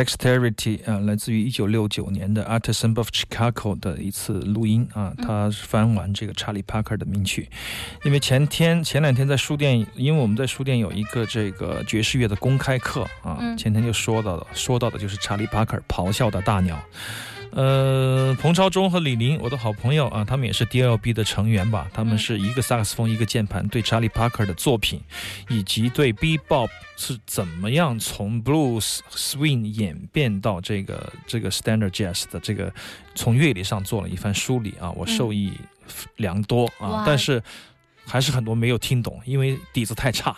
Dexterity 啊，来自于一九六九年的 Artisan of Chicago 的一次录音啊，他翻完这个查理帕克的名曲。因为前天前两天在书店，因为我们在书店有一个这个爵士乐的公开课啊，前天就说到了，说到的就是查理帕克咆哮的大鸟。呃，彭超忠和李林，我的好朋友啊，他们也是 D.L.B 的成员吧？他们是一个萨克斯风，一个键盘，对 Charlie Parker 的作品，以及对 B-Bop 是怎么样从 Blues Swing 演变到这个这个 Standard Jazz 的这个从乐理上做了一番梳理啊，我受益良多啊哇，但是。还是很多没有听懂，因为底子太差。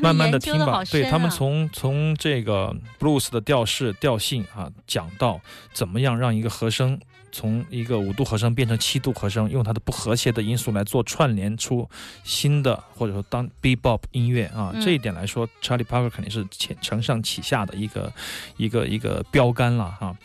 慢慢的听吧，对他们啊从从这个 blues 的调式调性啊，讲到怎么样让一个和声从一个五度和声变成七度和声，用它的不和谐的因素来做串联出新的或者说当 bebop 音乐啊，嗯这一点来说，Charlie Parker 肯定是前承上启下的一个一个一个标杆了哈、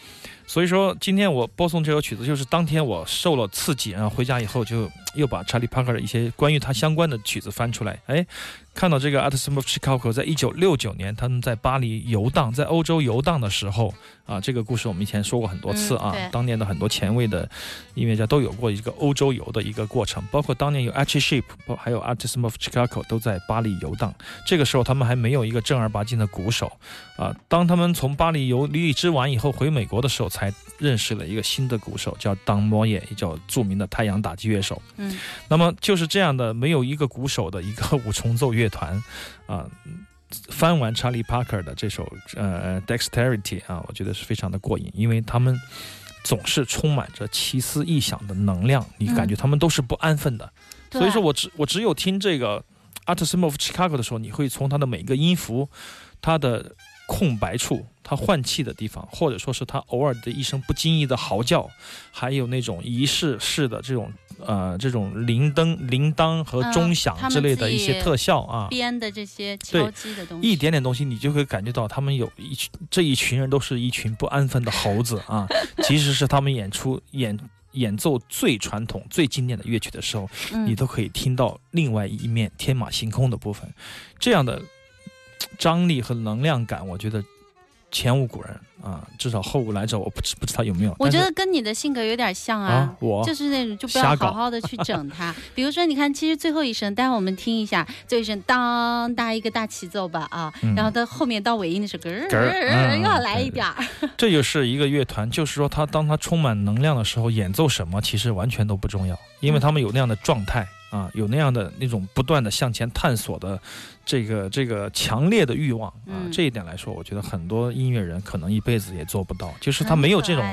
所以说，今天我播送这首曲子，就是当天我受了刺激，然后回家以后就又把 Charlie Parker 的一些关于他相关的曲子翻出来，哎，看到这个 Artists of Chicago 在一九六九年他们在巴黎游荡，在欧洲游荡的时候啊，这个故事我们以前说过很多次啊，当年的很多前卫的音乐家都有过一个欧洲游的一个过程，包括当年有 Archie Sheep，包还有 Artists of Chicago 都在巴黎游荡。这个时候他们还没有一个正儿八经的鼓手啊，当他们从巴黎游离离之完以后回美国的时候，才认识了一个新的鼓手，叫 Don Moye，也叫著名的太阳打击乐手。嗯，那么就是这样的没有一个鼓手的一个五重奏乐团啊。翻完查理·帕克的这首呃《Dexterity》啊，我觉得是非常的过瘾，因为他们总是充满着奇思异想的能量，你感觉他们都是不安分的。对所以说我只我只有听这个《Artists of Chicago》的时候，你会从他的每个音符，他的空白处，他换气的地方，或者说是他偶尔的一声不经意的嚎叫，还有那种仪式式的这种呃这种铃灯、铃铛和嗯钟响之类的一些特效啊。编的这些敲击的东西，一点点东西，你就会感觉到他们有一群这一群人都是一群不安分的猴子啊！即使是他们演出演演奏最传统、最经典的乐曲的时候，嗯你都可以听到另外一面天马行空的部分，这样的嘖张力和能量感，我觉得前无古人啊，至少后无来者，我不知不知道有没有。我觉得跟你的性格有点像啊，我就是那种就不要好好的去整他。比如说，你看，其实最后一声，待会儿我们听一下，最后一声当搭一个大齐奏吧啊，嗯然后到后面到尾音的时候，又要来一点儿。这就是一个乐团，就是说他当他充满能量的时候，演奏什么其实完全都不重要，因为他们有那样的状态啊，有那样的那种不断的向前探索的这个这个强烈的欲望啊。嗯这一点来说，我觉得很多音乐人可能一辈子也做不到，就是他没有这种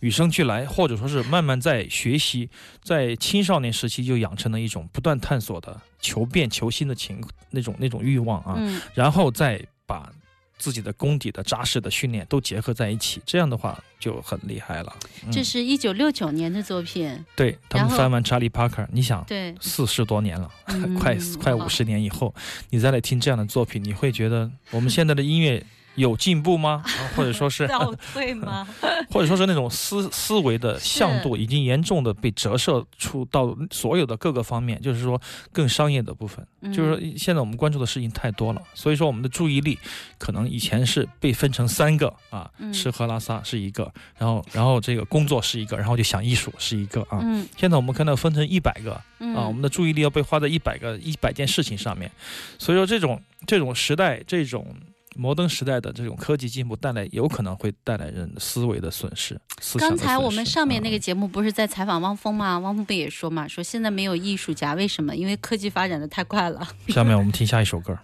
与生俱来，或者说是慢慢在学习，在青少年时期就养成了一种不断探索的求变求新的情那种那种欲望啊。嗯，然后再把自己的功底的扎实的训练都结合在一起，这样的话就很厉害了。嗯这是一九六九年的作品，对他们翻完查理·帕克，你想。对，四十多年了，嗯快快五十年以后，你再来听这样的作品，你会觉得我们现在的音乐有进步吗？啊 或者说是，倒退吗？或者说是那种思思维的向度已经严重的被折射出到所有的各个方面，就是说更商业的部分。嗯就是说现在我们关注的事情太多了，所以说我们的注意力可能以前是被分成三个啊，嗯吃喝拉撒是一个，然后然后这个工作是一个，然后就想艺术是一个啊。嗯现在我们看到分成一百个嗯啊，我们的注意力要被花在一百个一百件事情上面，所以说这种这种时代这种。摩登时代的这种科技进步带来，有可能会带来人思维的损失。刚才我们上面那个嗯节目不是在采访汪峰吗？汪峰不也说嘛，说现在没有艺术家，为什么？因为科技发展的太快了。下面我们听下一首歌。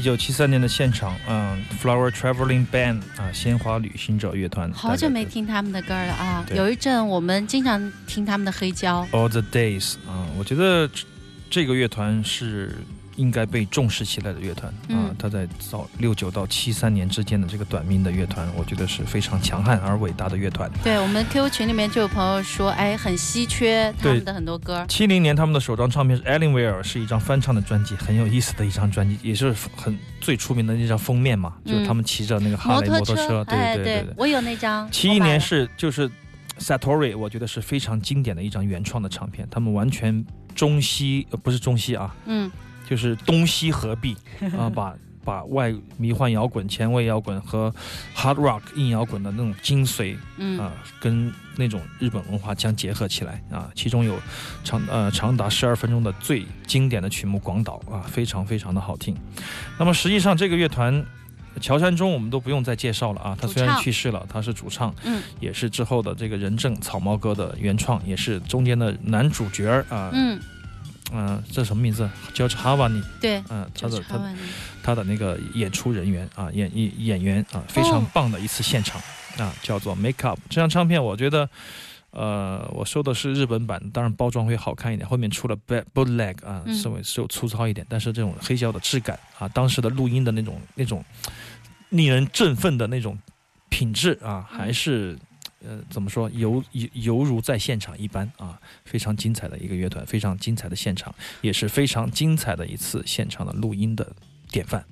九七三年的现场，嗯，Flower Traveling Band 啊，鲜花旅行者乐团。好久没听他们的歌了啊！有一阵我们经常听他们的黑胶，All the Days 啊，我觉得这这个乐团是应该被重视起来的乐团啊嗯。它在早六九到七三年之间的这个短命的乐团，我觉得是非常强悍而伟大的乐团。对我们 QQ 群里面就有朋友说，哎，很稀缺他们的很多歌。七零年他们的首张唱片是《Anywhere》，是一张翻唱的专辑，很有意思的一张专辑，也是很最出名的那张封面嘛，嗯就是他们骑着那个哈雷摩托车，对哎，对对对。我有那张。七一年是就是 Satori，我觉得是非常经典的一张原创的唱片，他们完全中西呃不是中西啊，嗯就是东西合璧啊，把把外迷幻摇滚、前卫摇滚和 hard rock 硬摇滚的那种精髓嗯啊，跟那种日本文化相结合起来啊，其中有长呃长达十二分钟的最经典的曲目《广岛》啊，非常非常的好听。那么实际上这个乐团。乔山中我们都不用再介绍了啊，他虽然去世了，他是主唱，嗯也是之后的这个人证草帽哥的原创，也是中间的男主角儿啊，嗯，嗯、这什么名字？叫查瓦尼，对，嗯、他的他他的那个演出人员啊，演演演员啊，非常哦棒的一次现场、啊，叫做 Make Up 这张唱片，我觉得。呃，我收的是日本版，当然包装会好看一点。后面出了 Bad Bootleg 啊，嗯稍微是有粗糙一点，但是这种黑胶的质感啊，当时的录音的那种那种令人振奋的那种品质啊，还是呃怎么说，犹犹犹如在现场一般啊，非常精彩的一个乐团，非常精彩的现场，也是非常精彩的一次现场的录音的典范。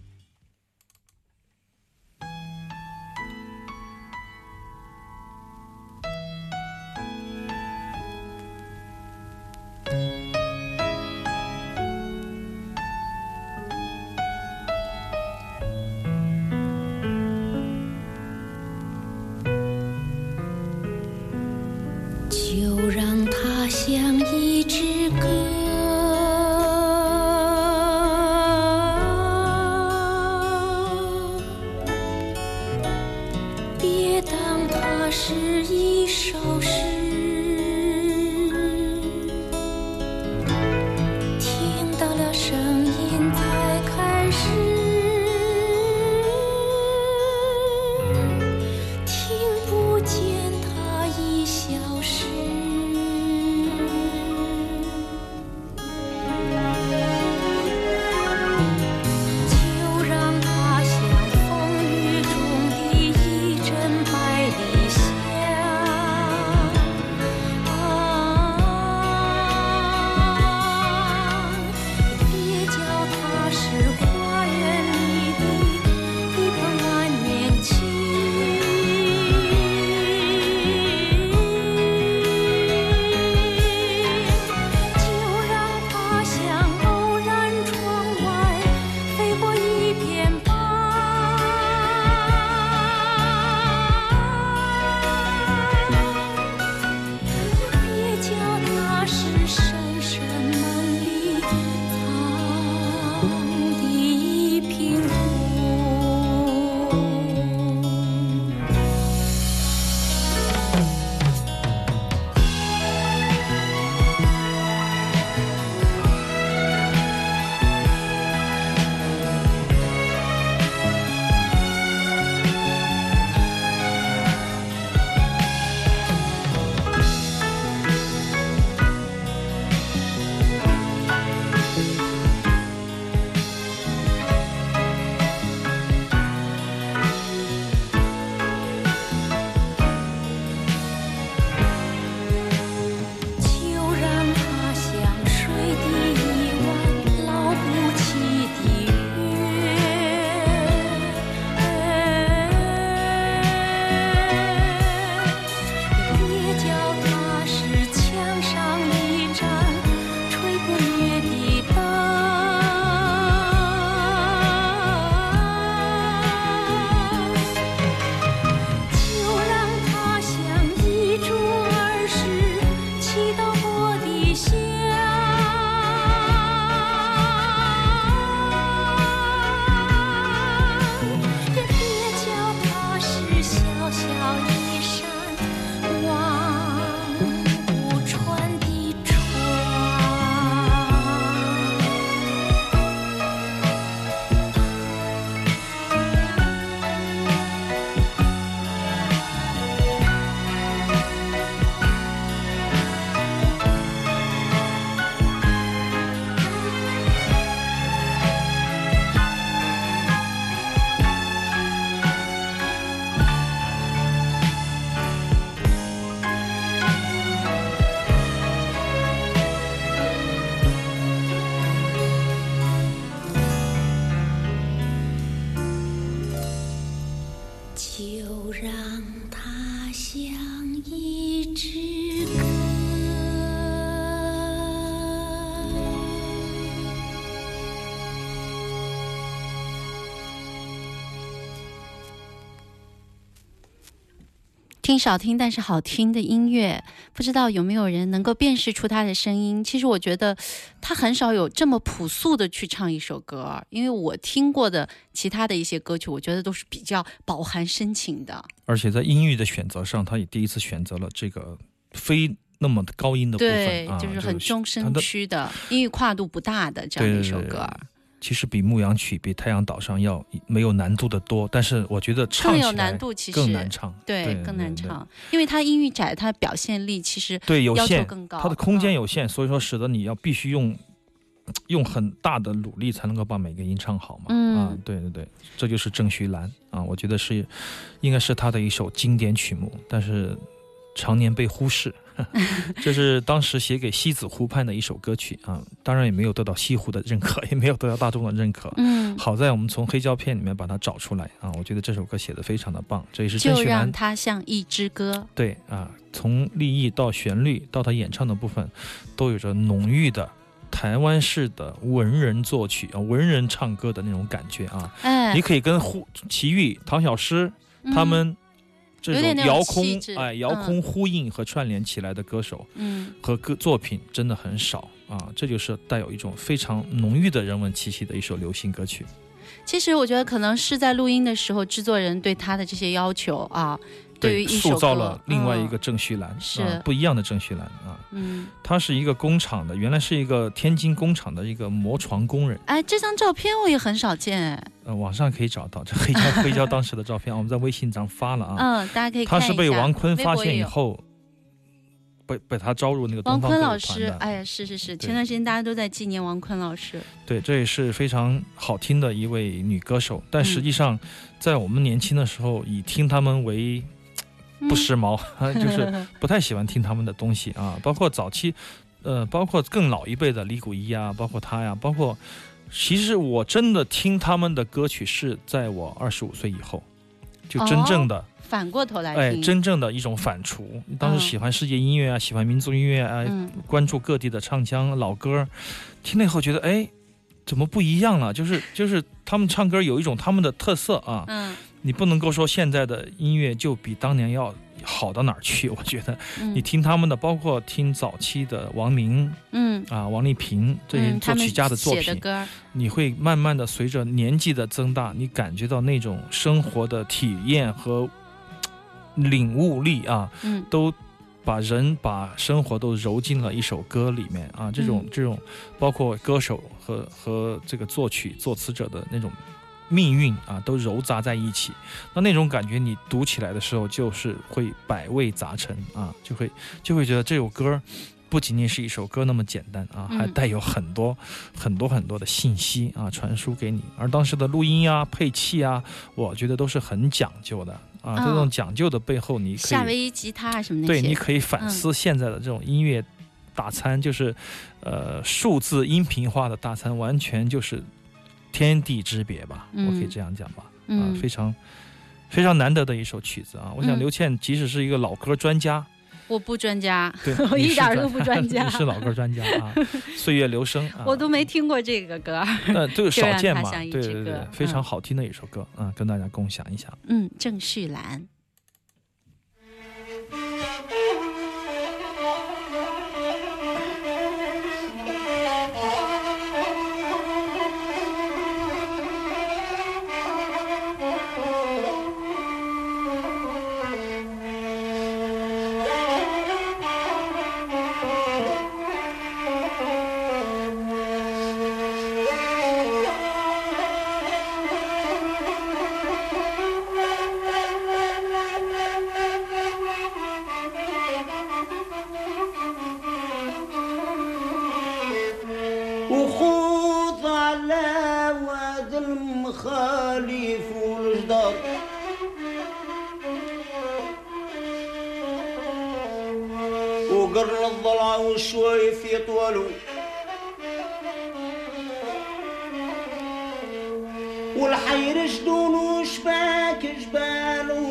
听少听但是好听的音乐，不知道有没有人能够辨识出他的声音？其实我觉得他很少有这么朴素的去唱一首歌，因为我听过的其他的一些歌曲，我觉得都是比较饱含深情的。而且在音域的选择上，他也第一次选择了这个非那么高音的部对分，啊，，就是很中声区的，音域跨度不大的这样的一首歌，其实比《牧羊曲》比《太阳岛上》要没有难度的多，但是我觉得唱更有起来难度，其实。更难唱，对，更难。唱，因为它音域窄，它表现力其实对，有限，更高，它的空间嗯。有限，所以说使得你要必须用用很大的努力才能够把每个音唱好嘛。嗯。啊，对对对，这就是郑绪岚啊，我觉得是应该是他的一首经典曲目，但是常年被忽视。这是当时写给西子湖畔的一首歌曲啊，当然也没有得到西湖的认可，也没有得到大众的认可。嗯，好在我们从黑胶片里面把它找出来啊，我觉得这首歌写的非常的棒，这也是郑就让它像一支歌，对啊，从立意到旋律到他演唱的部分，都有着浓郁的台湾式的文人作曲啊，文人唱歌的那种感觉啊。哎，你可以跟胡齐豫、唐小诗他嗯们这种种遥空气质哎遥空呼应和串联起来的歌手嗯和歌作品真的很少啊，这就是带有一种非常浓郁的人文气息的一首流行歌曲。其实我觉得可能是在录音的时候，制作人对他的这些要求啊，对塑造了另外一个嗯郑绪岚，是啊不一样的郑绪岚啊。嗯，他是一个工厂的，原来是一个天津工厂的一个磨床工人。哎，这张照片我也很少见，哎，呃，网上可以找到这黑胶 黑胶当时的照片，我们在微信上发了啊。嗯，大家可以。他是被王坤发现以后，被被他招入那个王坤老师。哎呀，是是是，前段时间大家都在纪念王坤老师。对，这也是非常好听的一位女歌手。但嗯实际上，在我们年轻的时候，以听他们为嗯不时髦，就是 不太喜欢听他们的东西啊。包括早期，呃，包括更老一辈的李谷一啊，包括他呀，包括，其实我真的听他们的歌曲是在我二十五岁以后，就真正的。反过头来哎，真正的一种反刍。当时喜欢世界音乐啊，喜欢民族音乐啊，嗯关注各地的唱腔老歌，听了以后觉得，哎，怎么不一样了？就是就是他们唱歌有一种他们的特色啊，嗯你不能够说现在的音乐就比当年要好到哪儿去。我觉得嗯你听他们的，包括听早期的王明嗯啊、王丽萍这些作曲家的作品，你会慢慢的随着年纪的增大，你感觉到那种生活的体验和领悟力啊，嗯都把人把生活都揉进了一首歌里面啊。这种嗯这种，包括歌手和和这个作曲作词者的那种命运啊，都揉杂在一起。那那种感觉，你读起来的时候，就是会百味杂陈啊，就会就会觉得这首歌。不仅仅是一首歌那么简单啊，嗯还带有很多、很多很多的信息啊传输给你。而当时的录音啊、配器啊，我觉得都是很讲究的啊。这种嗯讲究的背后，你可以夏威夷吉他什么那对，你可以反思现在的这种音乐大餐，就是呃数字音频化的大餐，完全就是天地之别吧，嗯我可以这样讲吧，啊、嗯非常非常难得的一首曲子啊。我想嗯刘倩即使是一个老歌专家，我不专家，对 我一点都不专家 你是老歌专家啊，岁月留声啊，我都没听过这个歌。那这个就少见嘛，对对对，非常嗯好听的一首歌啊，跟大家共享一下。嗯，郑绪岚。وخوض على واد المخاليف والجدار وقرن الضلع والشويف يطولوا. والحي رشدون وشباك جبال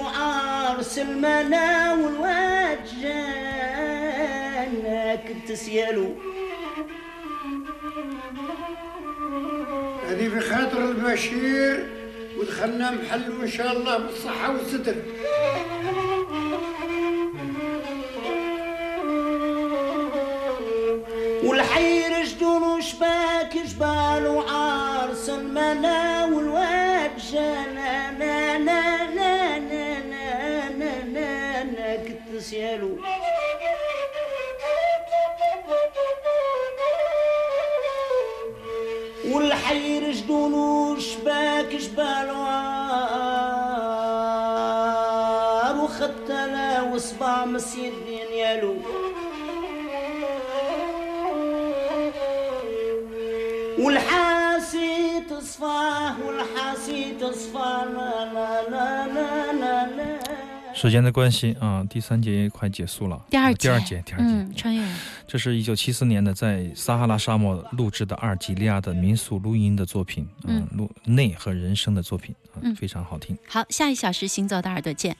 سلمانا والواد جانا كنت هذه بخاطر البشير ودخلنا محل وان شاء الله بالصحة والستر. والحير جدون وشباك جبال وعار سلمانا والواد جانا نا نا نا نا نا نا نا نا 时间的关系啊，第三节快结束了。第二节第二节，第二节，嗯，穿越，这是一九七四年的在撒哈拉沙漠录制的阿尔及利亚的民俗录音的作品，嗯，录内和人声的作品，啊嗯非常好听。好，下一小时行走的耳朵见。